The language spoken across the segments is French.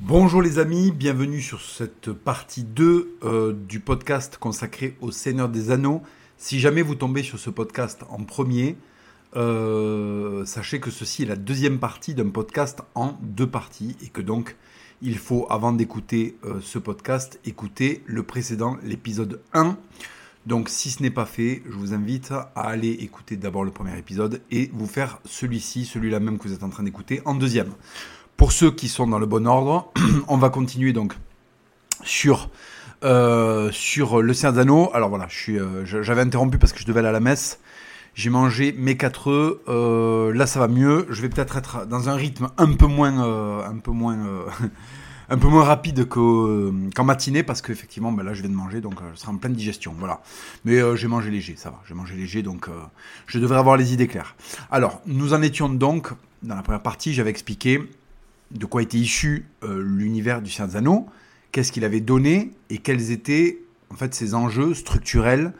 Bonjour les amis, bienvenue sur cette partie 2 euh, du podcast consacré au Seigneur des Anneaux. Si jamais vous tombez sur ce podcast en premier, euh, sachez que ceci est la deuxième partie d'un podcast en deux parties et que donc il faut, avant d'écouter euh, ce podcast, écouter le précédent, l'épisode 1. Donc si ce n'est pas fait, je vous invite à aller écouter d'abord le premier épisode et vous faire celui-ci, celui-là même que vous êtes en train d'écouter, en deuxième. Pour ceux qui sont dans le bon ordre, on va continuer donc sur euh, sur le. Alors voilà, euh, j'avais interrompu parce que je devais aller à la messe. J'ai mangé mes 4 œufs. Euh, là, ça va mieux. Je vais peut-être être dans un rythme un peu moins, un peu moins, un peu moins rapide qu'en matinée parce qu'effectivement, ben là, je viens de manger, donc je serai en pleine digestion. Voilà. Mais j'ai mangé léger, ça va. J'ai mangé léger, donc je devrais avoir les idées claires. Alors, nous en étions donc dans la première partie. J'avais expliqué de quoi était issu euh, l'univers du Seigneur des qu'est-ce qu'il avait donné et quels étaient en fait ses enjeux structurels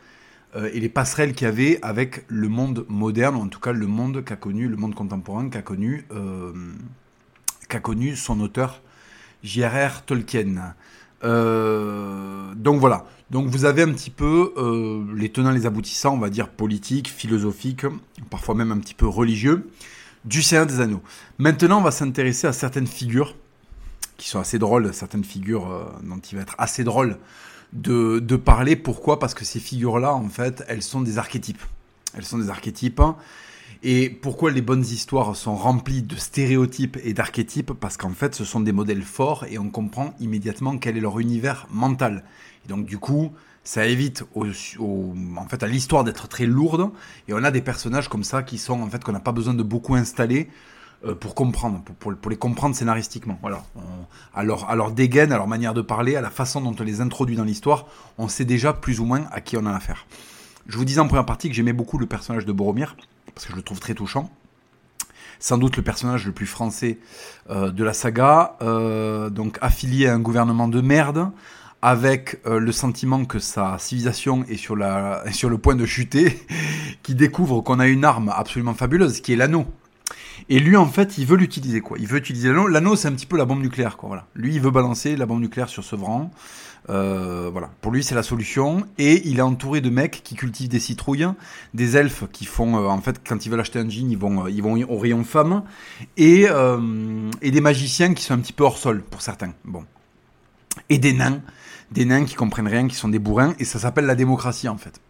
euh, et les passerelles qu'il y avait avec le monde moderne, ou en tout cas le monde qu'a connu, le monde contemporain qu'a connu, euh, son auteur J.R.R. Tolkien. donc voilà. Donc vous avez un petit peu les tenants, les aboutissants, on va dire politiques, philosophiques, parfois même un petit peu religieux du Seigneur des Anneaux. Maintenant, on va s'intéresser à certaines figures qui sont assez drôles, certaines figures euh, dont il va être assez drôle de, de parler. Pourquoi? Parce que ces figures-là, en fait, elles sont des archétypes. Elles sont des archétypes. Et pourquoi les bonnes histoires sont remplies de stéréotypes et d'archétypes? Parce qu'en fait, ce sont des modèles forts et on comprend immédiatement quel est leur univers mental. Et donc, du coup, ça évite en fait à l'histoire d'être très lourde. Et on a des personnages comme ça qui sont en fait qu'on n'a pas besoin de beaucoup installer euh, pour comprendre pour, les comprendre scénaristiquement. À, leur, à dégaine à leur manière de parler à la façon dont on les introduit dans l'histoire on sait déjà plus ou moins à qui on a affaire. Je vous disais en première partie que j'aimais beaucoup le personnage de Boromir parce que je le trouve très touchant. Sans doute le personnage le plus français euh, de la saga euh, donc affilié à un gouvernement de merde avec euh, le sentiment que sa civilisation est sur, la, sur le point de chuter, qui découvre qu'on a une arme absolument fabuleuse, qui est l'anneau. Et lui, en fait, il veut l'utiliser, quoi. Il veut utiliser l'anneau. L'anneau, c'est un petit peu la bombe nucléaire, quoi. Lui, il veut balancer la bombe nucléaire sur ce Euh, voilà. Pour lui, c'est la solution. Et il est entouré de mecs qui cultivent des citrouilles, des elfes qui font, euh, en fait, quand ils veulent acheter un jean, ils vont, ils vont au rayon femme, et, et des magiciens qui sont un petit peu hors sol, pour certains. Bon. Et des nains des nains qui comprennent rien, qui sont des bourrins, et ça s'appelle la démocratie en fait.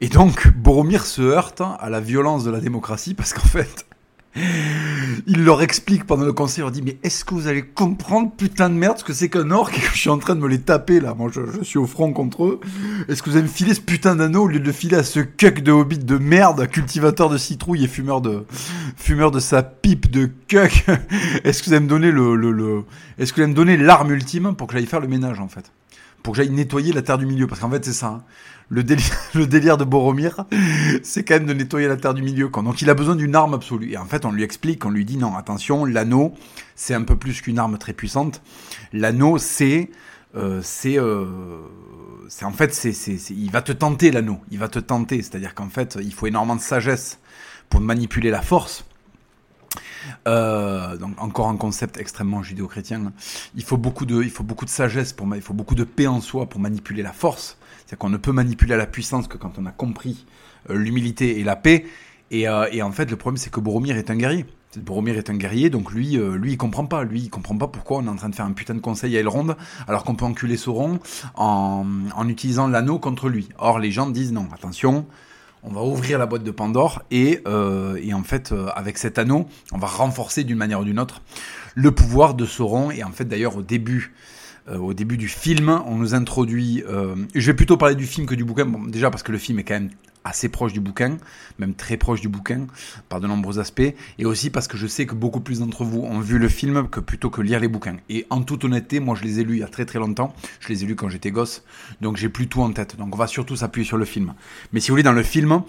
Et donc Boromir se heurte à la violence de la démocratie parce qu'en fait, il leur explique pendant le conseil, il leur dit mais est-ce que vous allez comprendre putain de merde ce que c'est qu'un orc que je suis en train de me les taper là, moi je, suis au front contre eux. Est-ce que vous allez me filer ce putain d'anneau au lieu de le filer à ce cuck de hobbit de merde, cultivateur de citrouilles et fumeur de fumeur de sa pipe de cuck? Est-ce que vous allez me donner le, le, le... est-ce que vous allez me donner l'arme ultime pour que j'aille faire le ménage en fait? Pour que j'aille nettoyer la terre du milieu. Parce qu'en fait, c'est ça. Hein. Le, délire, de Boromir, c'est quand même de nettoyer la terre du milieu. Donc il a besoin d'une arme absolue. Et en fait, on lui explique, on lui dit non, attention, l'anneau, c'est un peu plus qu'une arme très puissante. L'anneau, c'est... Euh, c'est euh, c'est en fait c'est il va te tenter l'anneau il va te tenter c'est à dire qu'en fait il faut énormément de sagesse pour manipuler la force euh, donc encore un concept extrêmement judéo-chrétien. Il faut beaucoup de, il faut beaucoup de sagesse pour, il faut beaucoup de paix en soi pour manipuler la force. C'est qu'on ne peut manipuler la puissance que quand on a compris euh, l'humilité et la paix. Et, euh, et, en fait, le problème c'est que Boromir est un guerrier. Boromir est un guerrier, donc lui, lui, il comprend pas. Lui, il comprend pas pourquoi on est en train de faire un putain de conseil à Elrond, alors qu'on peut enculer Sauron en, en utilisant l'anneau contre lui. Or, les gens disent non, attention, on va ouvrir la boîte de Pandore et, euh, et en fait, euh, avec cet anneau, on va renforcer d'une manière ou d'une autre le pouvoir de Sauron. Et en fait, d'ailleurs, au début, euh, au début du film, on nous introduit. je vais plutôt parler du film que du bouquin, déjà parce que le film est quand même assez proche du bouquin, même très proche du bouquin, par de nombreux aspects, et aussi parce que je sais que beaucoup plus d'entre vous ont vu le film que plutôt que lire les bouquins. Et en toute honnêteté, moi je les ai lus il y a très très longtemps, je les ai lus quand j'étais gosse, donc j'ai plus tout en tête. Donc on va surtout s'appuyer sur le film. Mais si vous voulez, dans le film,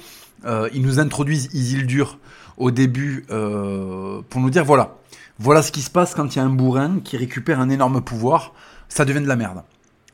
euh, ils nous introduisent Isildur au début euh, pour nous dire voilà, voilà ce qui se passe quand il y a un bourrin qui récupère un énorme pouvoir, ça devient de la merde.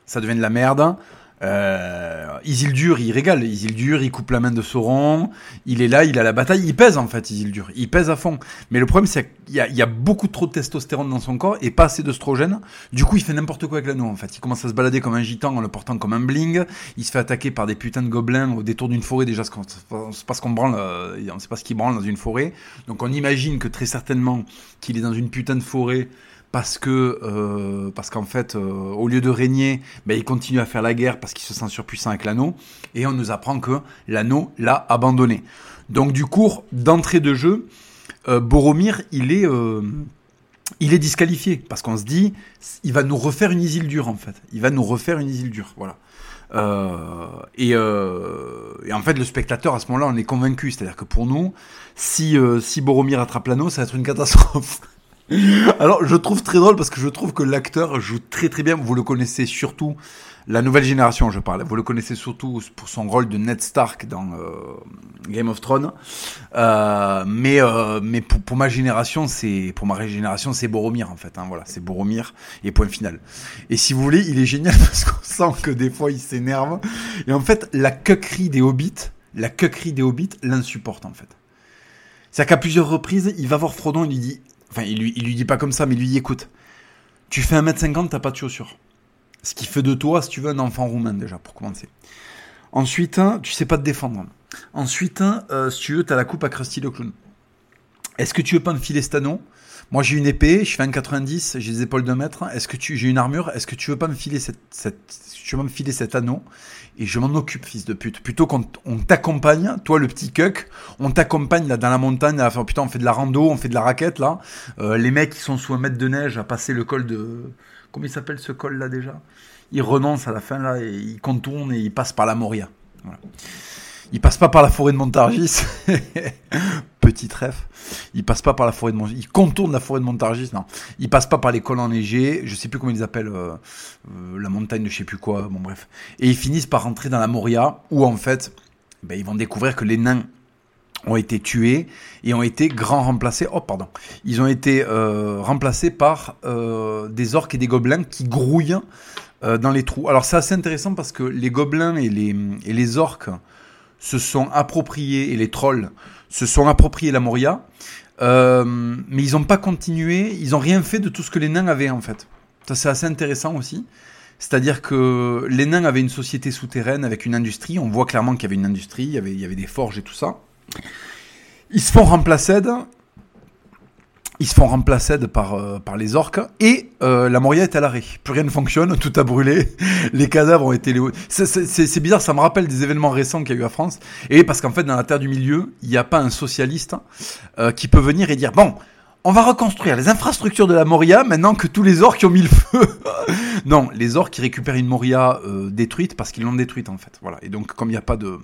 Ça devient de la merde. Euh, Isildur, il régale. Isildur, il coupe la main de Sauron. Il est là, il a la bataille. Il pèse en fait, Isildur. Il pèse à fond. Mais le problème, c'est qu'il y, a, beaucoup trop de testostérone dans son corps et pas assez d'ostrogène. Du coup, il fait n'importe quoi avec l'anneau en fait. Il commence à se balader comme un gitan en le portant comme un bling. Il se fait attaquer par des putains de gobelins au détour d'une forêt. Déjà, c'est pas ce qu'on branle. Euh, on sait pas ce qu'il branle dans une forêt. Donc, on imagine que très certainement qu'il est dans une putain de forêt parce que euh, parce qu'en fait, euh, au lieu de régner, ben, il continue à faire la guerre parce qu'il se sent surpuissant avec l'anneau, et on nous apprend que l'anneau l'a abandonné. Donc du coup, d'entrée de jeu, euh, Boromir, il est il est disqualifié parce qu'on se dit, il va nous refaire une Isildur en fait. Il va nous refaire une Isildur, voilà. et, et, en fait, le spectateur à ce moment-là, on est convaincu. C'est-à-dire que pour nous, si, si Boromir attrape l'anneau, ça va être une catastrophe. Alors, je trouve très drôle parce que je trouve que l'acteur joue très très bien. Vous le connaissez surtout, la nouvelle génération, je parle. Vous le connaissez surtout pour son rôle de Ned Stark dans euh, Game of Thrones. Euh, mais euh, mais pour, ma génération, c'est pour ma génération, c'est Boromir en fait. Hein, voilà, c'est Boromir et point final. Et si vous voulez, il est génial parce qu'on sent que des fois il s'énerve. Et en fait, la cuquerie des hobbits, la cuquerie des hobbits l'insupporte en fait. C'est-à-dire qu'à plusieurs reprises, il va voir Frodon et lui dit Enfin, il lui, dit pas comme ça, mais il lui dit écoute, tu fais 1m50, t'as pas de chaussures. Ce qui fait de toi, si tu veux, un enfant roumain déjà, pour commencer. Ensuite, hein, tu sais pas te défendre. Ensuite, hein, euh, si tu veux, t'as la coupe à Krusty le clown. Est-ce que tu veux pas filer cet anneau Moi, j'ai une épée, je fais 1,90, j'ai des épaules de mètre. Est-ce que tu, j'ai une armure? Est-ce que tu veux pas me filer cette, tu veux me filer cet anneau? Et je m'en occupe, fils de pute. Plutôt qu'on t'accompagne, toi le petit cuck, on t'accompagne là dans la montagne à faire putain, on fait de la rando, on fait de la raquette là. Euh, les mecs qui sont sous un mètre de neige à passer le col de. Comment il s'appelle ce col là déjà? Ils renoncent à la fin là et ils contournent et ils passent par la Moria. Voilà. Il passe pas par la forêt de Montargis. Petit trèfle. Il passe pas par la forêt de Montargis. Il contourne la forêt de Montargis. Non. Il passe pas par les cols enneigés. Je sais plus comment ils appellent euh, euh, la montagne de je sais plus quoi. Bon, bref. Et ils finissent par rentrer dans la Moria où, en fait, ben, ils vont découvrir que les nains ont été tués et ont été grand remplacés. Oh, pardon. Ils ont été euh, remplacés par des orques et des gobelins qui grouillent dans les trous. Alors, c'est assez intéressant parce que les gobelins et les orques se sont appropriés, et les trolls se sont appropriés la Moria, euh, mais ils n'ont pas continué, ils n'ont rien fait de tout ce que les nains avaient en fait. Ça c'est assez intéressant aussi. C'est-à-dire que les nains avaient une société souterraine avec une industrie, on voit clairement qu'il y avait une industrie, il y avait, des forges et tout ça. Ils se font remplacer ils se font remplacer par, euh, par les orques et euh, la Moria est à l'arrêt. Plus rien ne fonctionne, tout a brûlé, les cadavres ont été... C'est bizarre, ça me rappelle des événements récents qu'il y a eu à France. Et parce qu'en fait, dans la Terre du Milieu, il n'y a pas un socialiste euh, qui peut venir et dire, bon, on va reconstruire les infrastructures de la Moria maintenant que tous les orques ont mis le feu. non, les orques récupèrent une Moria détruite parce qu'ils l'ont détruite en fait. Voilà. Et donc comme il n'y a pas de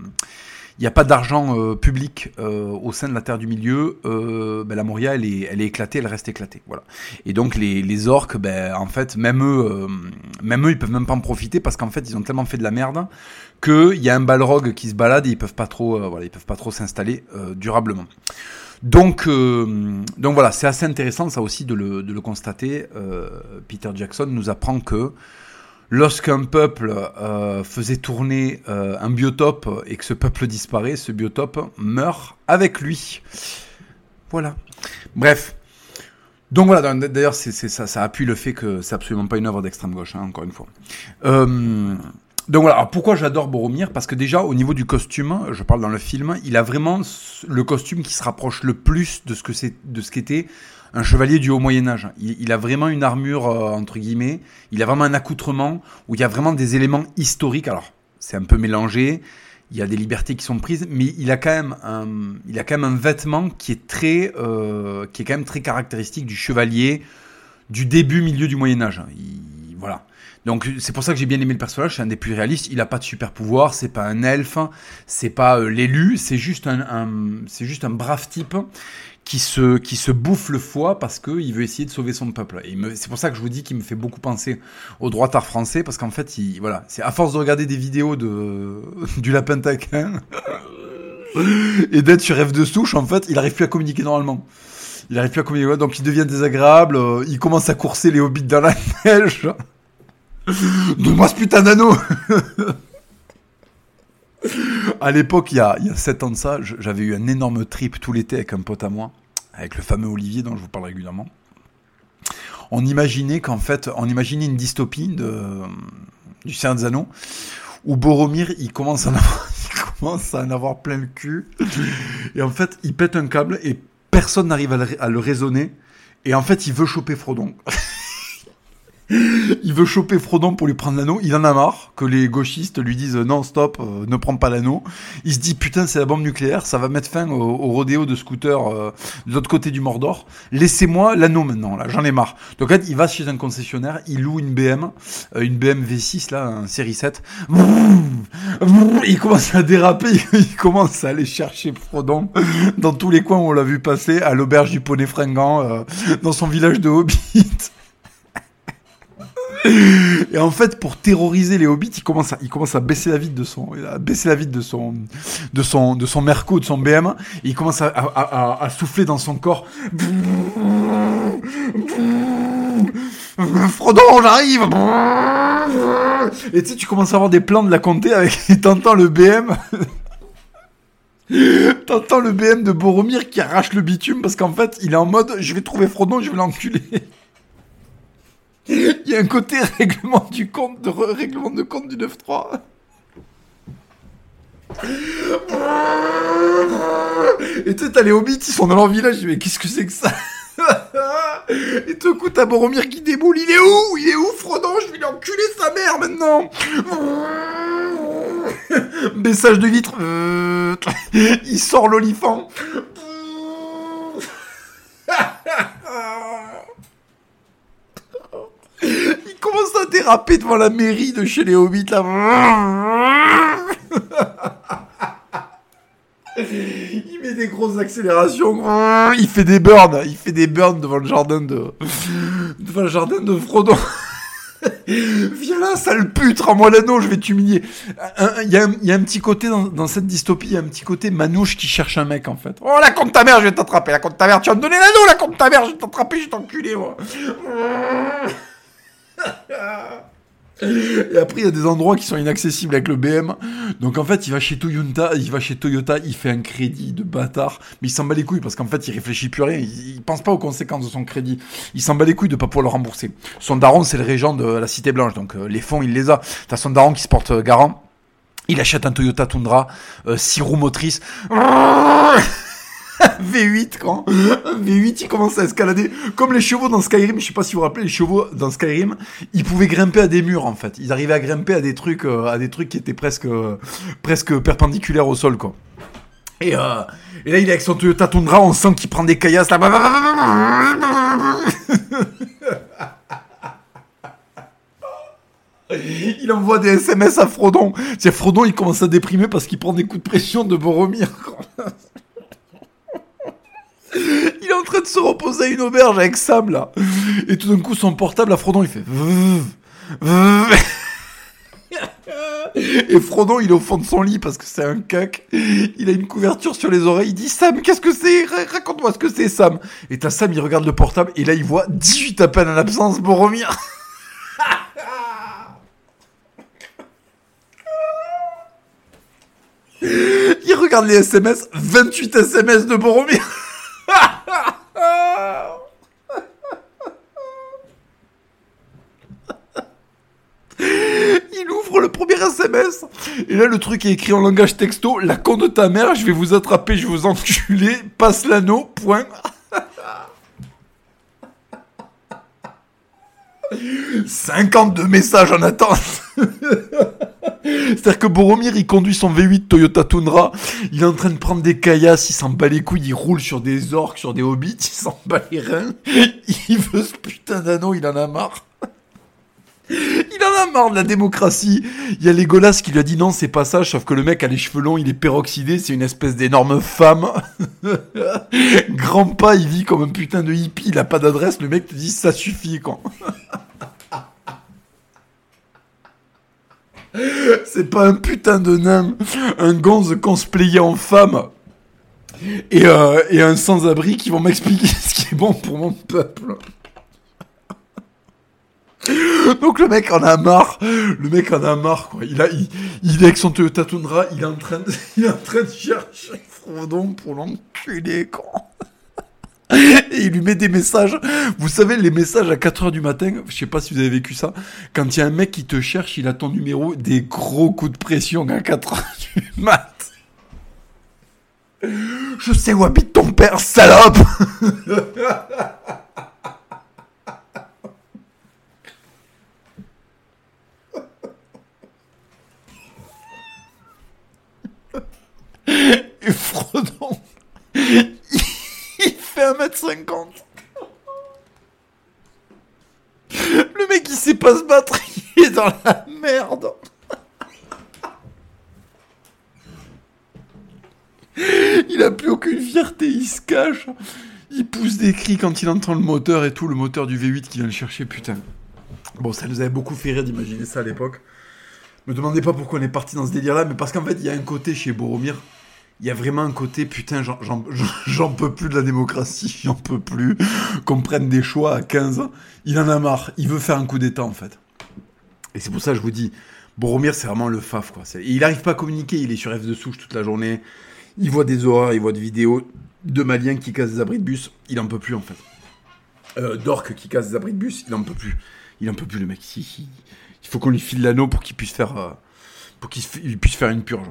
il n'y a pas d'argent euh, public euh, au sein de la Terre du Milieu, euh, ben, la Moria, elle est, elle est éclatée, elle reste éclatée. Voilà. Et donc les, les orques, ben, en fait, même eux, même eux, ils peuvent même pas en profiter parce qu'en fait, ils ont tellement fait de la merde qu'il y a un balrog qui se balade et ils peuvent pas trop, voilà, ils peuvent pas trop s'installer durablement. Donc, donc voilà, c'est assez intéressant ça aussi de le, de le constater. Peter Jackson nous apprend que lorsqu'un peuple euh, faisait tourner euh, un biotope et que ce peuple disparaît, ce biotope meurt avec lui. Voilà. Bref. Donc voilà, d'ailleurs, c'est, ça, ça appuie le fait que c'est absolument pas une œuvre d'extrême gauche, hein, encore une fois. Euh, donc voilà, Alors pourquoi j'adore Boromir? Parce que déjà, au niveau du costume, je parle dans le film, il a vraiment le costume qui se rapproche le plus de ce que c'est, de ce qu'était un chevalier du haut Moyen Âge. Il, a vraiment une armure euh, entre guillemets. Il a vraiment un accoutrement où il y a vraiment des éléments historiques. Alors c'est un peu mélangé. Il y a des libertés qui sont prises, mais il a quand même un, il a quand même un vêtement qui est très, euh, qui est quand même très caractéristique du chevalier du début milieu du Moyen Âge. voilà. Donc c'est pour ça que j'ai bien aimé le personnage, c'est un des plus réalistes. Il a pas de super pouvoir, c'est pas un elfe, c'est pas euh, l'élu, c'est juste un, un c'est juste un brave type qui se, qui se bouffe le foie parce qu'il veut essayer de sauver son peuple. Et c'est pour ça que je vous dis qu'il me fait beaucoup penser au droit art français, parce qu'en fait, il, voilà, c'est à force de regarder des vidéos de, du lapin taquin et d'être sur rêve de souche, en fait, il arrive plus à communiquer normalement. Il arrive plus à communiquer, donc il devient désagréable, euh, il commence à courser les hobbits dans la neige. Donne-moi ce putain d'anneau à l'époque, il y a, il y a 7 ans de ça, j'avais eu un énorme trip tout l'été avec un pote à moi, avec le fameux Olivier dont je vous parle régulièrement. On imaginait qu'en fait, on imaginait une dystopie du Seigneur des Anneaux, où Boromir, il commence à en avoir, il commence à en avoir plein le cul. Et en fait, il pète un câble et personne n'arrive à, à le raisonner. Et en fait, il veut choper Frodon. il veut choper Frodon pour lui prendre l'anneau. Il en a marre que les gauchistes lui disent non, stop, euh, ne prends pas l'anneau. Il se dit putain, c'est la bombe nucléaire, ça va mettre fin au, rodéo de scooters euh, de l'autre côté du Mordor. Laissez-moi l'anneau maintenant, là, j'en ai marre. Donc en fait, il va chez un concessionnaire, il loue une BM, euh, une BM V6 là, un série 7. Il commence à déraper, il commence à aller chercher Frodon dans tous les coins où on l'a vu passer, à l'auberge du poney fringant, dans son village de Hobbit. Et en fait, pour terroriser les hobbits, il commence à, baisser la vitre de son, à de son, de Merco, de son BM. Et il commence à, souffler dans son corps. Frodon, j'arrive! Et tu sais, tu commences à avoir des plans de la comté avec, t'entends le BM. T'entends le BM de Boromir qui arrache le bitume parce qu'en fait, il est en mode, je vais trouver Frodon, je vais l'enculer. Il y a un côté règlement du compte de règlement de compte du 9-3. Et tu sais, t'as les hobbits, ils sont dans leur village, mais qu'est-ce que c'est que ça? Et tout coup, t'as Boromir qui déboule, il est où? Il est où, Frodon Je vais lui enculer sa mère maintenant. Message de vitre, il sort l'olifant. Il commence à déraper devant la mairie de chez les Hobbits là. Il met des grosses accélérations. Il fait des burns. Il fait des burns devant le jardin de devant le jardin de Frodon. Viens là, sale pute, rends-moi l'anneau, je vais t'humilier. Il y, a un petit côté dans, cette dystopie, il y a un petit côté manouche qui cherche un mec en fait. Oh la compte ta mère, je vais t'attraper, la compte ta mère, tu vas me donner l'anneau, la compte ta mère, je vais t'attraper, je vais t'enculer moi. Et après, il y a des endroits qui sont inaccessibles avec le BM. Donc en fait, il va chez Toyota, il va chez Toyota, il fait un crédit de bâtard, mais il s'en bat les couilles parce qu'en fait, il réfléchit plus à rien. Il, pense pas aux conséquences de son crédit. Il s'en bat les couilles de pas pouvoir le rembourser. Son daron, c'est le régent de la Cité Blanche, donc euh, les fonds, il les a. T'as son daron qui se porte euh, garant. Il achète un Toyota Tundra, 6 euh, roues motrices. V8 quand V8 il commence à escalader comme les chevaux dans Skyrim je sais pas si vous vous rappelez les chevaux dans Skyrim ils pouvaient grimper à des murs en fait ils arrivaient à grimper à des trucs euh, à des trucs qui étaient presque euh, presque perpendiculaires au sol quoi et, euh, et là il est avec son Toyota Tundra on sent qu'il prend des caillasses là Il envoie des SMS à Frodon. C'est Frodon, il commence à déprimer parce qu'il prend des coups de pression de Boromir. Il est en train de se reposer à une auberge avec Sam là. Et tout d'un coup son portable à Frodon il fait Et Frodon il est au fond de son lit parce que c'est un cac. Il a une couverture sur les oreilles. Il dit Sam qu'est-ce que c'est? Raconte-moi ce que c'est Sam. Et t'as Sam il regarde le portable et là il voit 18 appels en absence Boromir. il regarde les SMS 28 SMS de Boromir. Il ouvre le premier SMS. Et là, le truc est écrit en langage texto. La con de ta mère, je vais vous attraper, je vais vous enculer. Passe l'anneau, point. 52 messages en attente. C'est-à-dire que Boromir, il conduit son V8 Toyota Tundra, il est en train de prendre des caillasses, il s'en bat les couilles, il roule sur des orques, sur des hobbits, il s'en bat les reins, il veut ce putain d'anneau, il en a marre. Il en a marre de la démocratie. Il y a Legolas qui lui a dit non, c'est pas ça, sauf que le mec a les cheveux longs, il est peroxydé, c'est une espèce d'énorme femme. Grand pas, il vit comme un putain de hippie, il a pas d'adresse, le mec te dit ça suffit, quoi. C'est pas un putain de nain, un gonze cosplayé en femme et, euh, et un sans-abri qui vont m'expliquer ce qui est bon pour mon peuple. Donc le mec en a marre, le mec en a marre quoi. Il a, il, il est avec son Toyota Tundra, il est en train de, il est en train de chercher Frodon pour l'enculer quoi. Et il lui met des messages. Vous savez, les messages à 4h du matin, je sais pas si vous avez vécu ça, quand il y a un mec qui te cherche, il a ton numéro, des gros coups de pression à 4h du mat. Je sais où habite ton père, salope Et Frodon, il fait 1m50. Le mec, il sait pas se battre, il est la merde. Il a plus aucune fierté, il se cache. Il pousse des cris quand il entend le moteur et tout, le moteur du V8 qui vient le chercher, putain. Bon, ça nous avait beaucoup fait rire d'imaginer ça à l'époque. Me demandez pas pourquoi on est parti dans ce délire-là, mais parce qu'en fait, il y a un côté chez Boromir, il y a vraiment un côté, putain, j'en peux plus de la démocratie, j'en peux plus qu'on prenne des choix à 15 ans. Il en a marre, il veut faire un coup d'état, en fait. Et c'est pour ça que je vous dis, Boromir, c'est vraiment le faf, quoi. Il n'arrive pas à communiquer, il est sur F de souche toute la journée. Il voit des horreurs, il voit des vidéos de Maliens qui cassent des abris de bus. Il en peut plus, en fait. Euh, qui cassent des abris de bus, il en peut plus. Il en peut plus, le mec. Il, faut qu'on lui file l'anneau pour qu'il puisse faire... euh, pour qu'il se- il puisse faire une purge.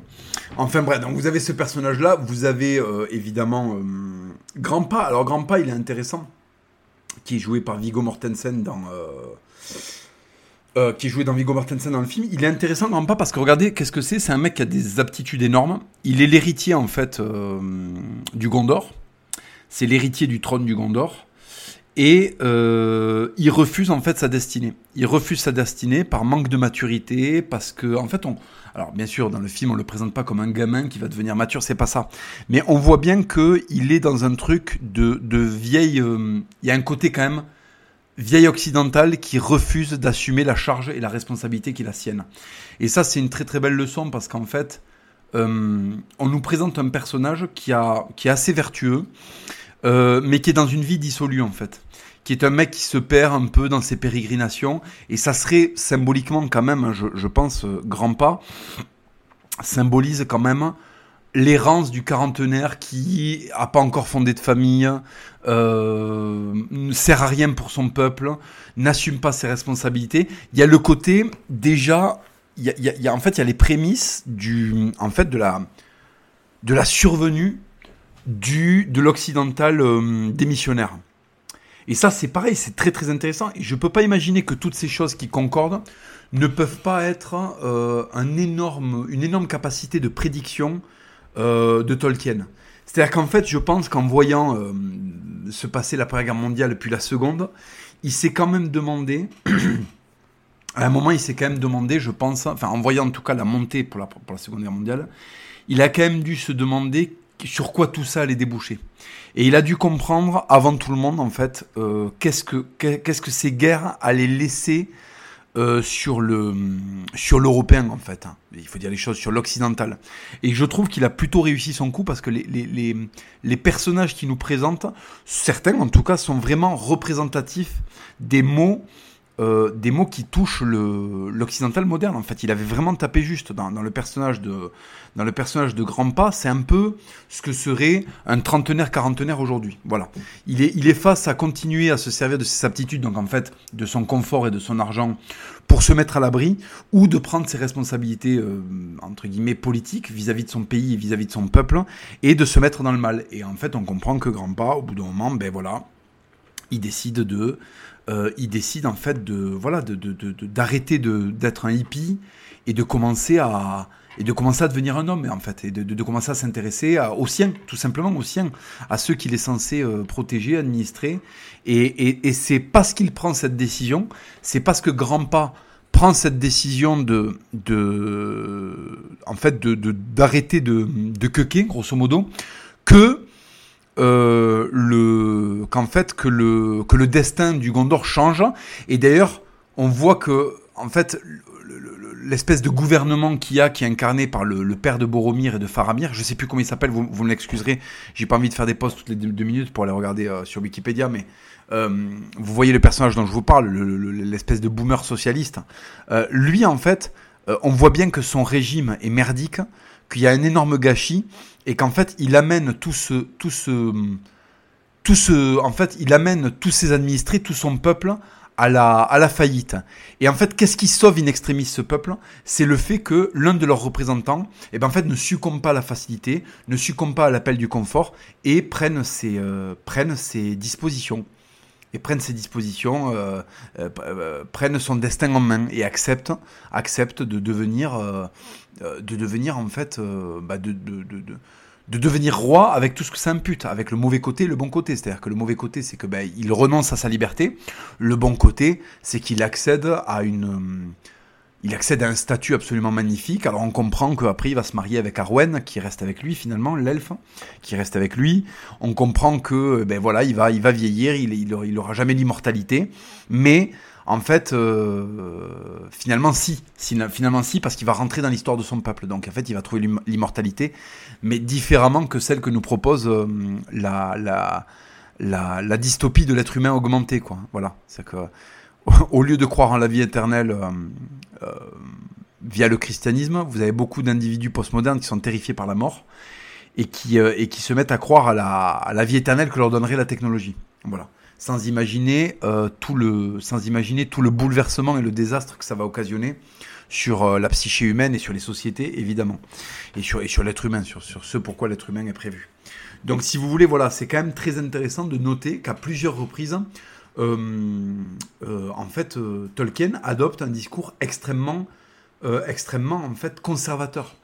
Enfin bref, donc vous avez ce personnage-là, vous avez euh, évidemment euh, Grandpa. Alors Grandpa, il est intéressant, qui est joué par Viggo Mortensen dans... euh, qui est joué dans Viggo Mortensen dans le film. Il est intéressant, Grandpa, parce que regardez, qu'est-ce que c'est? C'est un mec qui a des aptitudes énormes. Il est l'héritier, en fait, euh, du Gondor. C'est l'héritier du trône du Gondor. Et euh, il refuse, en fait, sa destinée. Il refuse sa destinée par manque de maturité, parce que, en fait, on... Alors, bien sûr, dans le film, on le présente pas comme un gamin qui va devenir mature, c'est pas ça. Mais on voit bien que il est dans un truc de, de vieille... Il y a un côté, quand même, vieille occidentale qui refuse d'assumer la charge et la responsabilité qui est la sienne. Et ça, c'est une très très belle leçon parce qu'en fait, euh, on nous présente un personnage qui, a, qui est assez vertueux, euh, mais qui est dans une vie dissolue en fait. Qui est un mec qui se perd un peu dans ses pérégrinations. Et ça serait symboliquement quand même, hein, je, je pense, euh, grand pas, symbolise quand même l'errance du quarantenaire qui a pas encore fondé de famille, euh, ne sert à rien pour son peuple, n'assume pas ses responsabilités. Il y a le côté déjà, il y a- en fait il y a les prémices du, en fait de la, de la survenue du de l'occidental euh, démissionnaire. Et ça c'est pareil, c'est très très intéressant. Et je peux pas imaginer que toutes ces choses qui concordent ne peuvent pas être euh, un énorme, une énorme capacité de prédiction euh, de Tolkien. C'est-à-dire qu'en fait, je pense qu'en voyant euh, se passer la Première Guerre mondiale puis la Seconde, il s'est quand même demandé, à un moment, il s'est quand même demandé, je pense, enfin en voyant en tout cas la montée pour la, Seconde Guerre mondiale, il a quand même dû se demander sur quoi tout ça allait déboucher. Et il a dû comprendre, avant tout le monde, en fait, euh, qu'est-ce que qu'est-ce que ces guerres allaient laisser euh, sur le sur l'européen en fait. hein. Il faut dire les choses sur l'occidental. Et je trouve qu'il a plutôt réussi son coup parce que les, les, les, les personnages qu'il nous présente, certains en tout cas, sont vraiment représentatifs des mots euh, des mots qui touchent l'occidental moderne. En fait, il avait vraiment tapé juste dans, le personnage de dans le personnage de Grandpa. C'est un peu ce que serait un trentenaire quarantenaire aujourd'hui. Voilà. Il est il est face à continuer à se servir de ses aptitudes, donc en fait de son confort et de son argent pour se mettre à l'abri ou de prendre ses responsabilités euh, entre guillemets politiques vis-à-vis de son pays et vis-à-vis de son peuple et de se mettre dans le mal. Et en fait, on comprend que Grandpa, au bout d'un moment, ben voilà, il décide de euh, il décide en fait de voilà de de- de- de- d'arrêter d'être un hippie et de commencer à et de commencer à devenir un homme en fait et de, commencer à s'intéresser aux siens tout simplement aux siens à ceux qu'il est censé euh, protéger administrer. Et, et, et c'est parce qu'il prend cette décision c'est parce que Grandpa prend cette décision de de en fait de- d'arrêter de de quequer grosso modo que euh, qu'en fait que le que le destin du Gondor change et d'ailleurs on voit que en fait, l'espèce de gouvernement qu'il y a, qui est incarné par le, père de Boromir et de Faramir, je sais plus comment il s'appelle, vous, vous me l'excuserez, j'ai pas envie de faire des posts toutes les deux, minutes pour aller regarder euh, sur Wikipédia, mais euh, vous voyez le personnage dont je vous parle, l'espèce de boomer socialiste. Lui, en fait, on voit bien que son régime est merdique, qu'il y a un énorme gâchis, et qu'en fait, il amène tout ce, tout ce, tout ce, en fait, il amène tous ses administrés, tout son peuple à la, à la faillite. Et en fait, qu'est-ce qui sauve in extremis ce peuple? C'est le fait que l'un de leurs représentants, eh ben, en fait, ne succombe pas à la facilité, ne succombe pas à l'appel du confort et prenne ses, euh, ses dispositions. Et prenne ses dispositions, euh, euh, euh prenne son destin en main et accepte, accepte de devenir, euh, de devenir en fait, bah de, de, de, de de devenir roi avec tout ce que ça impute, avec le mauvais côté et le bon côté. C'est-à-dire que le mauvais côté, c'est que ben, il renonce à sa liberté. Le bon côté, c'est qu'il accède à une, euh, il accède à un statut absolument magnifique. Alors on comprend qu'après il va se marier avec Arwen, qui reste avec lui finalement, l'elfe, qui reste avec lui. On comprend que ben voilà, il va, il va vieillir, il, il, il aura jamais l'immortalité, mais en fait, euh, finalement, si. Finalement, si, parce qu'il va rentrer dans l'histoire de son peuple. Donc, en fait, il va trouver l'immortalité, mais différemment que celle que nous propose euh, la, la, la, dystopie de l'être humain augmenté, quoi. Voilà. C'est au lieu de croire en la vie éternelle euh, via le christianisme, vous avez beaucoup d'individus postmodernes qui sont terrifiés par la mort et qui, et qui se mettent à croire à la, à la vie éternelle que leur donnerait la technologie. Voilà sans imaginer euh, tout le sans imaginer tout le bouleversement et le désastre que ça va occasionner sur euh, la psyché humaine et sur les sociétés évidemment et sur et sur l'être humain sur sur ce pourquoi l'être humain est prévu. Donc si vous voulez voilà, c'est quand même très intéressant de noter qu'à plusieurs reprises euh, en fait Tolkien adopte un discours extrêmement extrêmement en fait conservateur.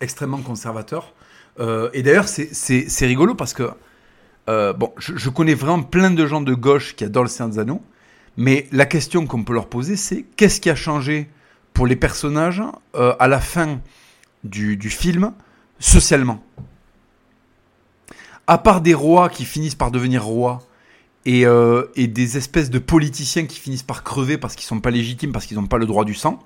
Extrêmement conservateur. et d'ailleurs c'est rigolo parce que euh, bon, je, connais vraiment plein de gens de gauche qui adorent le Seigneur des Anneaux, mais la question qu'on peut leur poser, c'est qu'est-ce qui a changé pour les personnages euh, à la fin du, film socialement? À part des rois qui finissent par devenir rois et, euh, et des espèces de politiciens qui finissent par crever parce qu'ils sont pas légitimes, parce qu'ils n'ont pas le droit du sang.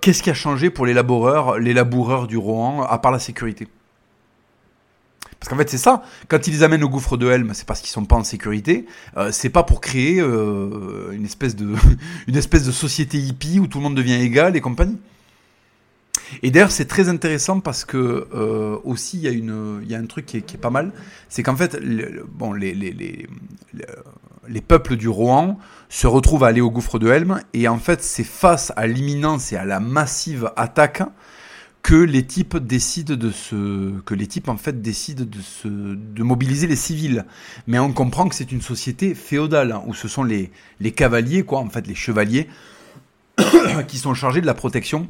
Qu'est-ce qui a changé pour les laboureurs, les laboureurs du Rohan, à part la sécurité? Qu'en fait, c'est ça. Quand ils les amènent au gouffre de Helm, c'est parce qu'ils sont pas en sécurité. Euh, c'est pas pour créer euh, une espèce de une espèce de société hippie où tout le monde devient égal et compagnie. Et d'ailleurs, c'est très intéressant parce que euh, aussi il y a une y a un truc qui est, pas mal, c'est qu'en fait, bon, les, les, les, les peuples du Rohan se retrouvent à aller au gouffre de Helm et en fait, c'est face à l'imminence et à la massive attaque que les types décident de se, que les types en fait décident de se, de mobiliser les civils. Mais on comprend que c'est une société féodale hein, où ce sont les, les cavaliers quoi, en fait les chevaliers qui sont chargés de la protection.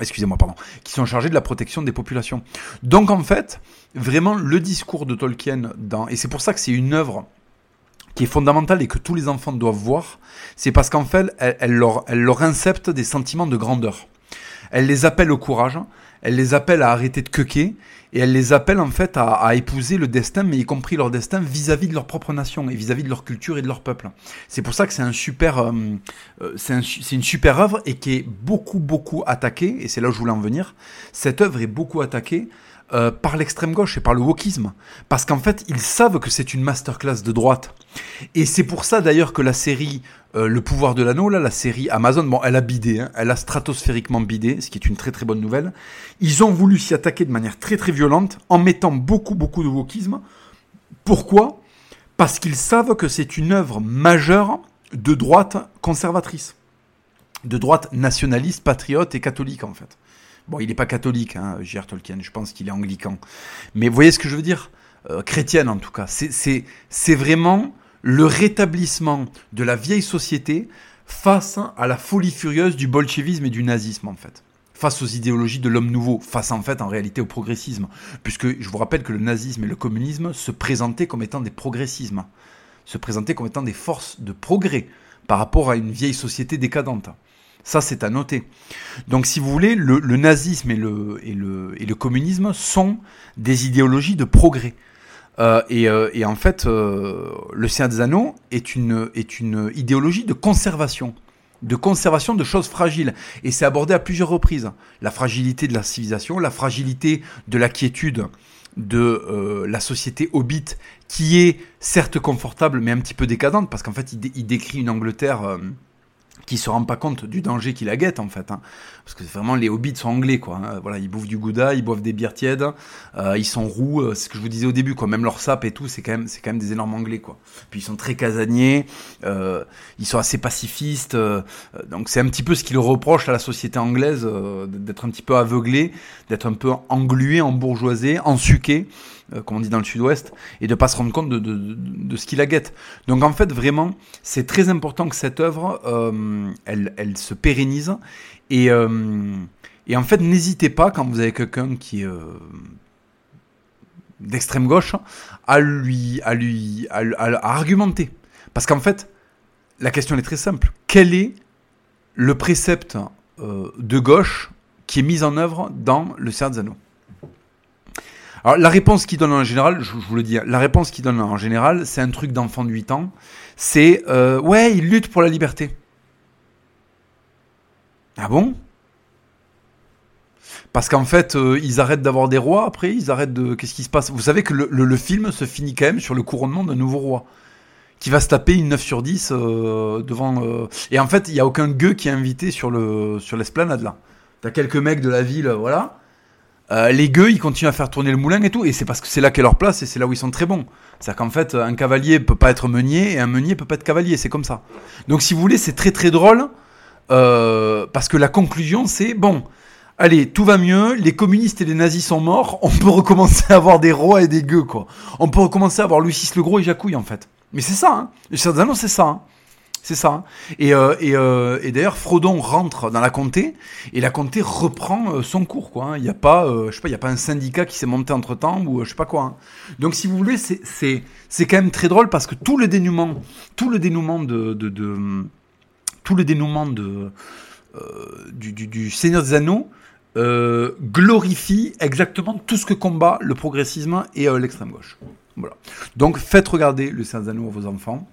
Excusez-moi, pardon, qui sont chargés de la protection des populations. Donc en fait, vraiment le discours de Tolkien dans, et c'est pour ça que c'est une œuvre qui est fondamentale et que tous les enfants doivent voir, c'est parce qu'en fait, elle, leur, elle leur incepte des sentiments de grandeur. Elle les appelle au courage, elle les appelle à arrêter de quequer, et elle les appelle en fait à, épouser le destin, mais y compris leur destin vis-à-vis de leur propre nation et vis-à-vis de leur culture et de leur peuple. C'est pour ça que c'est un super, euh, euh, c'est une super œuvre et qui est beaucoup beaucoup attaquée, et c'est là où je voulais en venir. Cette œuvre est beaucoup attaquée euh, par l'extrême gauche et par le wokisme. Parce qu'en fait, ils savent que c'est une masterclass de droite. Et c'est pour ça d'ailleurs que la série euh, Le pouvoir de l'anneau, là, la série Amazon, bon, elle a bidé, hein, elle a stratosphériquement bidé, ce qui est une très très bonne nouvelle. Ils ont voulu s'y attaquer de manière très très violente en mettant beaucoup beaucoup de wokisme. Pourquoi? Parce qu'ils savent que c'est une œuvre majeure de droite conservatrice, de droite nationaliste, patriote et catholique en fait. Bon, il n'est pas catholique, hein, J.R. Tolkien, je pense qu'il est anglican. Mais vous voyez ce que je veux dire? Euh, Chrétienne en tout cas. C'est vraiment le rétablissement de la vieille société face à la folie furieuse du bolchevisme et du nazisme en fait. Face aux idéologies de l'homme nouveau, face en fait en réalité au progressisme. Puisque je vous rappelle que le nazisme et le communisme se présentaient comme étant des progressismes, se présentaient comme étant des forces de progrès par rapport à une vieille société décadente. Ça, c'est à noter. Donc, si vous voulez, le, nazisme et le, et, le, et le communisme sont des idéologies de progrès. Euh, et, euh, et, en fait, euh, le Seigneur des Anneaux est une, est une idéologie de conservation. de conservation de choses fragiles. Et c'est abordé à plusieurs reprises. La fragilité de la civilisation, la fragilité de la quiétude de la société hobbit, qui est certes confortable, mais un petit peu décadente, parce qu'en fait, il, décrit une Angleterre... qui se rend pas compte du danger qui la guette en fait. Hein. Parce que vraiment les hobbits sont anglais quoi. Hein. Voilà, ils bouffent du gouda, ils boivent des bières tièdes, euh, ils sont roux, euh, c'est ce que je vous disais au début quoi. Même leur sap et tout, c'est quand même c'est quand même des énormes anglais quoi. Puis ils sont très casaniers, euh, ils sont assez pacifistes. Euh, donc c'est un petit peu ce qu'ils reprochent à la société anglaise d'être un petit peu aveuglé, d'être un peu englué, embourgeoisé, ensuqué. Euh, comme on dit dans le sud-ouest, et de pas se rendre compte de, ce qui la guette. Donc en fait, vraiment, c'est très important que cette œuvre, euh, elle, se pérennise. Et, euh, et en fait, n'hésitez pas, quand vous avez quelqu'un qui est d'extrême gauche, à lui, à lui, à, argumenter. Parce qu'en fait, la question est très simple. Quel est le précepte de gauche qui est mis en œuvre dans le Seigneur alors la réponse qu'il donne en général, je, vous le dis, la réponse qu'il donne en général, c'est un truc d'enfant de 8 ans. C'est euh, ouais, il lutte pour la liberté. Ah bon? Parce qu'en fait, euh, ils arrêtent d'avoir des rois après, ils arrêtent de. Qu'est-ce qui se passe? Vous savez que le, film se finit quand même sur le couronnement d'un nouveau roi qui va se taper une 9 sur 10 euh, devant. Et en fait, il n'y a aucun gueux qui est invité sur sur l'esplanade là. T'as quelques mecs de la ville, voilà. Euh, les gueux, ils continuent à faire tourner le moulin et tout, et c'est parce que c'est là qu'est leur place et c'est là où ils sont très bons. C'est-à-dire qu'en fait, un cavalier peut pas être meunier et un meunier peut pas être cavalier, c'est comme ça. Donc si vous voulez, c'est très très drôle euh, parce que la conclusion, c'est bon. Allez, tout va mieux, les communistes et les nazis sont morts, on peut recommencer à avoir des rois et des gueux, quoi. On peut recommencer à avoir Louis VI le Gros et Jacouille, en fait. Mais c'est ça, hein. Les c'est ça, hein. C'est ça. Et, euh, euh, et d'ailleurs, Frodon rentre dans la comté et la comté reprend euh, son cours. Hein. Il n'y a pas, je sais pas, il a pas un syndicat qui s'est monté entre temps ou je sais pas quoi. Hein. Donc, si vous voulez, c'est quand même très drôle parce que tout le dénouement, tout le dénouement de, tout du, Seigneur des Anneaux glorifie exactement tout ce que combat le progressisme et l'extrême gauche. Donc, faites regarder le Seigneur des Anneaux à vos enfants.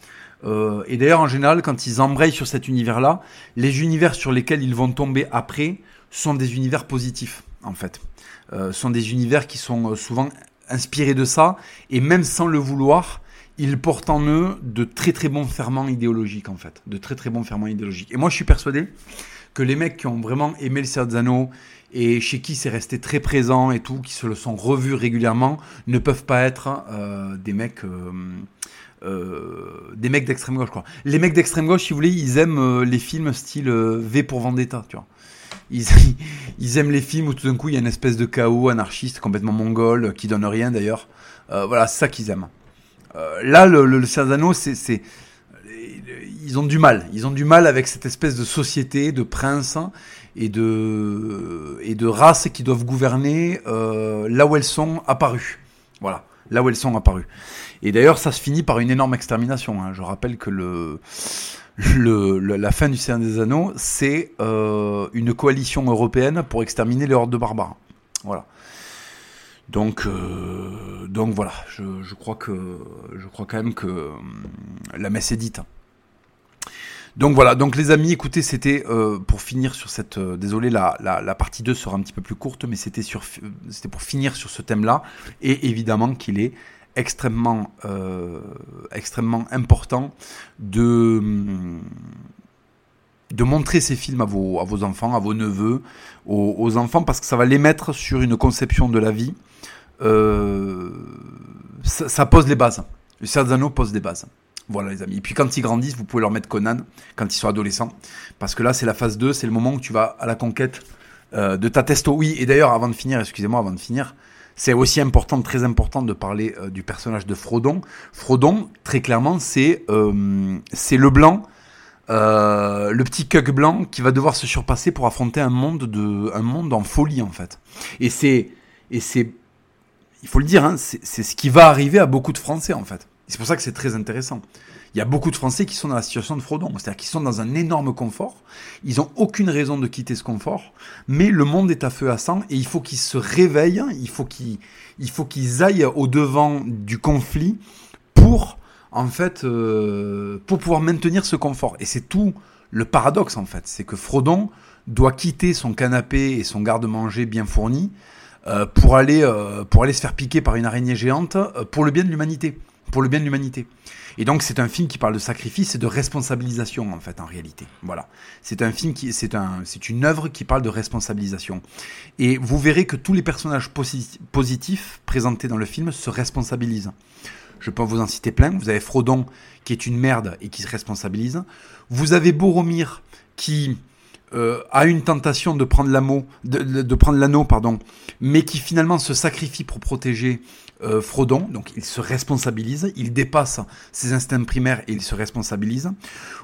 Euh, et d'ailleurs, en général, quand ils embrayent sur cet univers-là, les univers sur lesquels ils vont tomber après sont des univers positifs, en fait. Euh, sont des univers qui sont euh, souvent inspirés de ça, et même sans le vouloir, ils portent en eux de très très bons ferments idéologiques, en fait. De très très bons ferments idéologiques. Et moi, je suis persuadé que les mecs qui ont vraiment aimé le Serzano et chez qui c'est resté très présent et tout, qui se le sont revus régulièrement, ne peuvent pas être euh, des mecs des mecs d'extrême gauche, quoi. Les mecs d'extrême gauche, si vous voulez, ils aiment euh, les films style euh, V pour Vendetta, tu vois. Ils, aiment les films où tout d'un coup il y a une espèce de chaos anarchiste complètement mongol qui donne rien d'ailleurs. voilà, c'est ça qu'ils aiment. là, le, le, c'est, ils ont du mal. Ils ont du mal avec cette espèce de société, de princes de et de races qui doivent gouverner là où elles sont apparues. Voilà, là où elles sont apparues. Et d'ailleurs, ça se finit par une énorme extermination. Hein. Je rappelle que la fin du Seigneur des Anneaux, c'est euh, une coalition européenne pour exterminer les hordes de barbares. Voilà. Donc, euh, voilà, je, crois que je crois quand même que euh, la messe est dite. Donc voilà, donc les amis, écoutez, c'était euh, pour finir sur cette... Euh, désolé, la, la, la, partie 2 sera un petit peu plus courte, mais c'était pour finir sur ce thème-là. Et évidemment qu'il est extrêmement, euh, extrêmement important de, de montrer ces films à vos, à vos enfants, à vos neveux, aux, enfants, parce que ça va les mettre sur une conception de la vie. Euh, ça, pose les bases. Le Serzano pose des bases. Voilà les amis. Et puis quand ils grandissent, vous pouvez leur mettre Conan quand ils sont adolescents. Parce que là, c'est la phase 2, c'est le moment où tu vas à la conquête euh, de ta testo. Oui, et d'ailleurs, avant de finir, excusez-moi, avant de finir, c'est aussi important, très important de parler euh, du personnage de Frodon. Frodon, très clairement, c'est euh, le blanc, euh, le petit cuck blanc qui va devoir se surpasser pour affronter un monde de, un monde en folie en fait. Et c'est et c'est, il faut le dire, hein, c'est ce qui va arriver à beaucoup de Français en fait. C'est pour ça que c'est très intéressant il y a beaucoup de Français qui sont dans la situation de Frodon, c'est-à-dire qu'ils sont dans un énorme confort, ils n'ont aucune raison de quitter ce confort, mais le monde est à feu à sang et il faut qu'ils se réveillent, il faut qu'ils, aillent au devant du conflit pour en fait, pour pouvoir maintenir ce confort. Et c'est tout le paradoxe, en fait. C'est que Frodon doit quitter son canapé et son garde-manger bien fourni pour, aller, pour aller se faire piquer par une araignée géante pour le bien de l'humanité. Pour le bien de l'humanité. Et donc c'est un film qui parle de sacrifice et de responsabilisation en fait en réalité. Voilà, c'est un film qui c'est un c'est une œuvre qui parle de responsabilisation. Et vous verrez que tous les personnages positifs présentés dans le film se responsabilisent. Je peux vous en citer plein. Vous avez Frodon qui est une merde et qui se responsabilise. Vous avez Boromir qui euh, a une tentation de prendre l'anneau, de, prendre l'anneau, pardon, mais qui finalement se sacrifie pour protéger euh, Frodon. Donc il se responsabilise, il dépasse ses instincts primaires et il se responsabilise.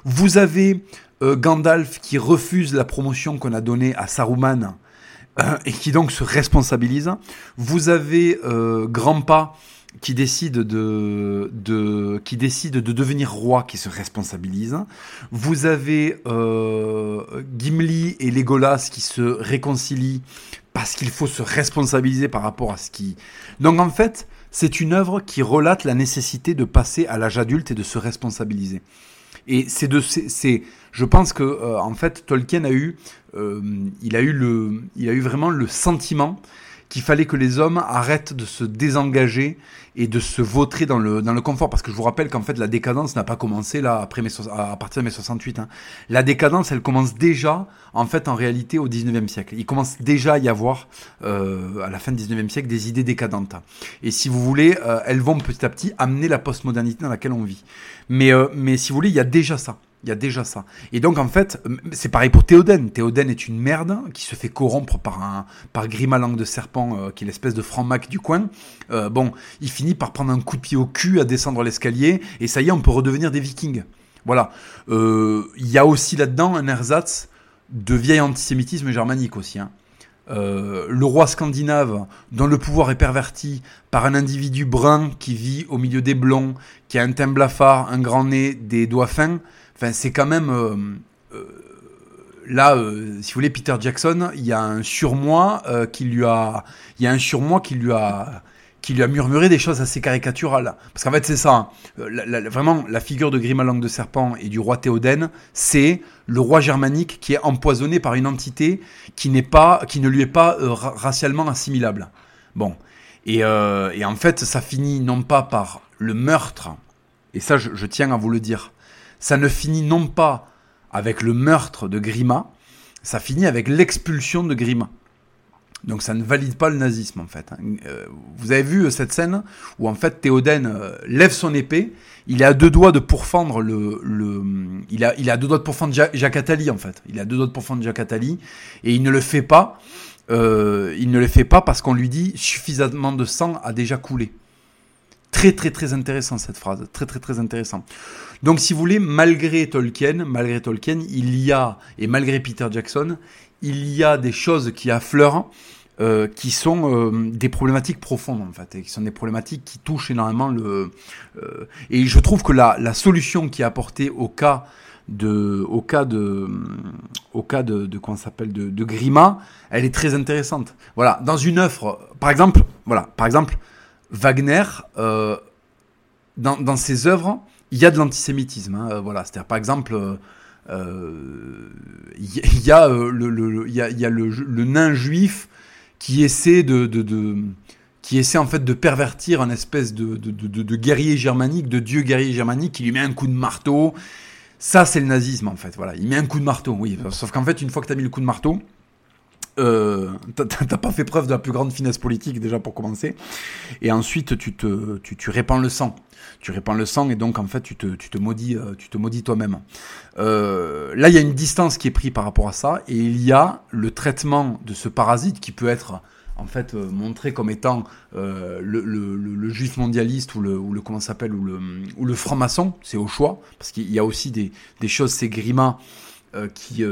Vous avez euh, Gandalf qui refuse la promotion qu'on a donnée à Saruman et qui donc se responsabilise. Vous avez Grandpa qui décide de, de, qui décide de devenir roi, qui se responsabilise. Vous avez euh, Gimli et Legolas qui se réconcilient parce qu'il faut se responsabiliser par rapport à ce qui. Donc en fait, c'est une œuvre qui relate la nécessité de passer à l'âge adulte et de se responsabiliser. Et c'est de, c'est, je pense que euh, en fait Tolkien a eu, euh, il a eu le, il a eu vraiment le sentiment qu'il fallait que les hommes arrêtent de se désengager et de se vautrer dans le, dans le confort. Parce que je vous rappelle qu'en fait, la décadence n'a pas commencé là, après mes, à partir de mai 68. Hein. La décadence, elle commence déjà, en fait, en réalité, au 19e siècle. Il commence déjà à y avoir, euh, à la fin du 19e siècle, des idées décadentes. Et si vous voulez, euh, elles vont petit à petit amener la postmodernité dans laquelle on vit. Mais, euh, mais si vous voulez, il y a déjà ça. Il y a déjà ça. Et donc, en fait, c'est pareil pour Théoden. Théoden est une merde qui se fait corrompre par un par Grima Langue de Serpent, euh, qui est l'espèce de franc-mac du coin. Euh, bon, il finit par prendre un coup de pied au cul à descendre l'escalier, et ça y est, on peut redevenir des vikings. Voilà. Euh, il y a aussi là-dedans un ersatz de vieil antisémitisme germanique aussi. Hein. le roi scandinave, dont le pouvoir est perverti par un individu brun qui vit au milieu des blonds, qui a un teint blafard, un grand nez, des doigts fins, Enfin, c'est quand même. Euh, euh, là, euh, si vous voulez, Peter Jackson, il y a un surmoi qui lui a. Il y a un surmoi qui lui a qui lui a murmuré des choses assez caricaturales. Parce qu'en fait, c'est ça. Hein. vraiment, la figure de Grima Langue de Serpent et du roi Théoden, c'est le roi germanique qui est empoisonné par une entité qui n'est pas, qui ne lui est pas racialement assimilable. Bon. Et, et, en fait, ça finit non pas par le meurtre, et ça, je tiens à vous le dire, ça ne finit non pas avec le meurtre de Grima, ça finit avec l'expulsion de Grima. Donc ça ne valide pas le nazisme en fait. Hein. Euh, vous avez vu euh, cette scène où en fait Théoden euh, lève son épée, il est à deux doigts de pourfendre le, le il a il a deux doigts de pourfendre Jacques Attali en fait. Il a deux doigts de pourfendre Jacques Attali et il ne le fait pas. il ne le fait pas parce qu'on lui dit suffisamment de sang a déjà coulé. Très très très intéressant cette phrase, très très très intéressant. Donc si vous voulez, malgré Tolkien, malgré Tolkien, il y a, et malgré Peter Jackson, il y a des choses qui affleurent, euh, qui sont euh, des problématiques profondes en fait, et qui sont des problématiques qui touchent énormément le. Euh, et je trouve que la, solution qui est apportée au cas de, au cas de, au cas de, de comment s'appelle, de Grima, elle est très intéressante. Voilà, dans une œuvre, par exemple, voilà, par exemple, Wagner, dans, dans ses œuvres, il y a de l'antisémitisme. Hein, euh, voilà, c'est-à-dire par exemple, il euh, y, a euh, le, y a, le, nain juif qui essaie de, qui essaie en fait de pervertir un espèce de, de guerrier germanique, de dieu guerrier germanique, qui lui met un coup de marteau. Ça, c'est le nazisme en fait. Voilà, il met un coup de marteau. Oui, sauf qu'en fait, une fois que tu as mis le coup de marteau, euh, t'as pas fait preuve de la plus grande finesse politique déjà pour commencer. Et ensuite, tu te, tu, répands le sang. Tu répands le sang et donc en fait, tu te, tu te maudis, euh, tu te maudis toi-même. Euh, là, il y a une distance qui est prise par rapport à ça et il y a le traitement de ce parasite qui peut être en fait euh, montré comme étant le, le, juif mondialiste ou le, comment s'appelle ou le, ou le franc-maçon, c'est au choix parce qu'il y a aussi des, des choses, ces grimas qui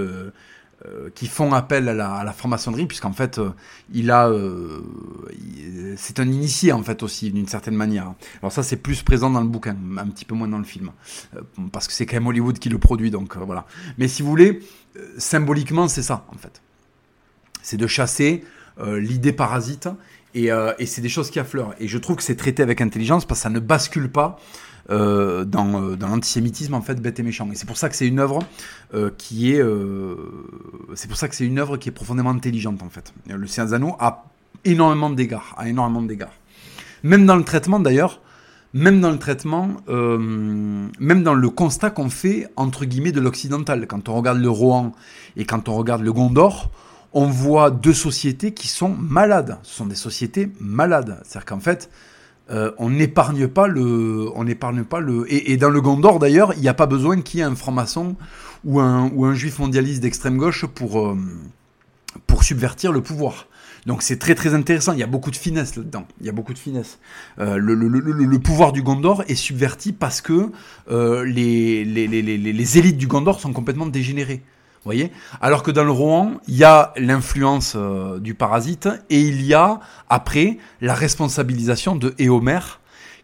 euh, qui font appel à la, à la franc-maçonnerie, puisqu'en fait, euh, il a, euh, c'est un initié en fait aussi d'une certaine manière. Alors ça, c'est plus présent dans le bouquin, un petit peu moins dans le film, parce que c'est quand même Hollywood qui le produit, donc voilà. Mais si vous voulez, symboliquement, c'est ça en fait. C'est de chasser l'idée parasite Et, et c'est des choses qui affleurent. Et je trouve que c'est traité avec intelligence parce que ça ne bascule pas euh, dans, euh, dans l'antisémitisme en fait bête et méchant. Et c'est pour ça que c'est une œuvre euh, qui est, c'est pour ça que c'est une œuvre qui est profondément intelligente en fait. Le Anneaux a énormément d'égards, a énormément d'égards. Même dans le traitement d'ailleurs, même dans le traitement, même dans le constat qu'on fait entre guillemets de l'occidental. Quand on regarde le Rohan et quand on regarde le Gondor, on voit deux sociétés qui sont malades. Ce sont des sociétés malades. C'est-à-dire qu'en fait, euh, on n'épargne pas le, on n'épargne pas le, et, dans le Gondor d'ailleurs, il n'y a pas besoin qu'il y ait un franc-maçon ou un, ou un juif mondialiste d'extrême gauche pour, euh, pour subvertir le pouvoir. Donc c'est très très intéressant, il y a beaucoup de finesse là-dedans, il y a beaucoup de finesse. Euh, le, le, le, le, pouvoir du Gondor est subverti parce que les, les, les, les, élites du Gondor sont complètement dégénérées Alors que dans le Rohan, il y a l'influence euh, du parasite et il y a, après, la responsabilisation de Éomer,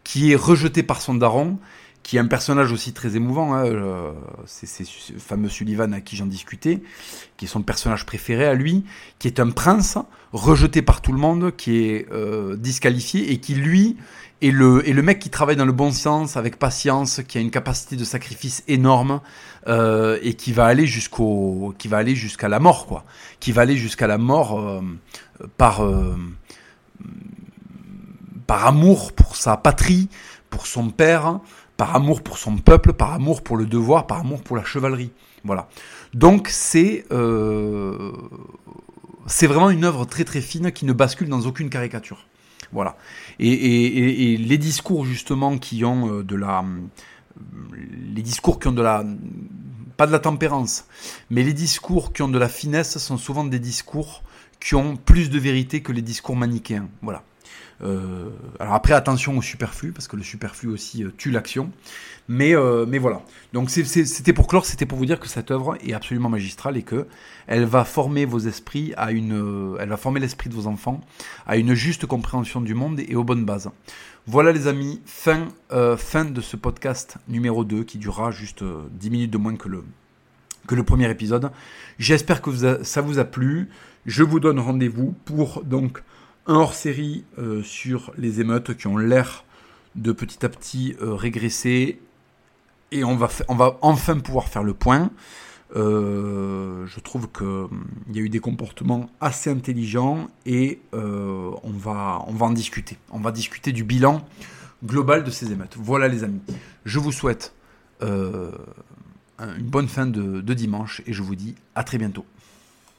qui est rejeté par son daron, qui est un personnage aussi très émouvant. Hein, euh, c'est ce fameux Sullivan à qui j'en discutais, qui est son personnage préféré à lui, qui est un prince rejeté par tout le monde, qui est euh, disqualifié et qui, lui, et le, mec qui travaille dans le bon sens, avec patience, qui a une capacité de sacrifice énorme, euh, et qui va aller jusqu'au, qui va aller jusqu'à la mort, quoi. Qui va aller jusqu'à la mort par amour pour sa patrie, pour son père, par amour pour son peuple, par amour pour le devoir, par amour pour la chevalerie. Voilà. Donc c'est euh, c'est vraiment une œuvre très très fine qui ne bascule dans aucune caricature. Voilà. Et, les discours justement qui ont euh, de la, les discours qui ont de la, pas de la tempérance, mais les discours qui ont de la finesse sont souvent des discours qui ont plus de vérité que les discours manichéens. Voilà. Euh, alors après, attention au superflu, parce que le superflu aussi euh, tue l'action. Mais, euh, mais voilà. Donc c'était pour clore, c'était pour vous dire que cette œuvre est absolument magistrale et que elle va former vos esprits à une, elle va former l'esprit de vos enfants à une juste compréhension du monde et aux bonnes bases. Voilà les amis, fin, fin de ce podcast numéro 2 qui durera juste 10 minutes de moins que le, que le premier épisode. J'espère que ça vous a plu. Je vous donne rendez-vous pour donc un hors-série euh, sur les émeutes qui ont l'air de petit à petit euh, régresser. Et on va, enfin pouvoir faire le point. Euh, je trouve qu'il hum, y a eu des comportements assez intelligents et on, va, on va en discuter. On va discuter du bilan global de ces émeutes. Voilà les amis. Je vous souhaite une bonne fin de dimanche et je vous dis à très bientôt.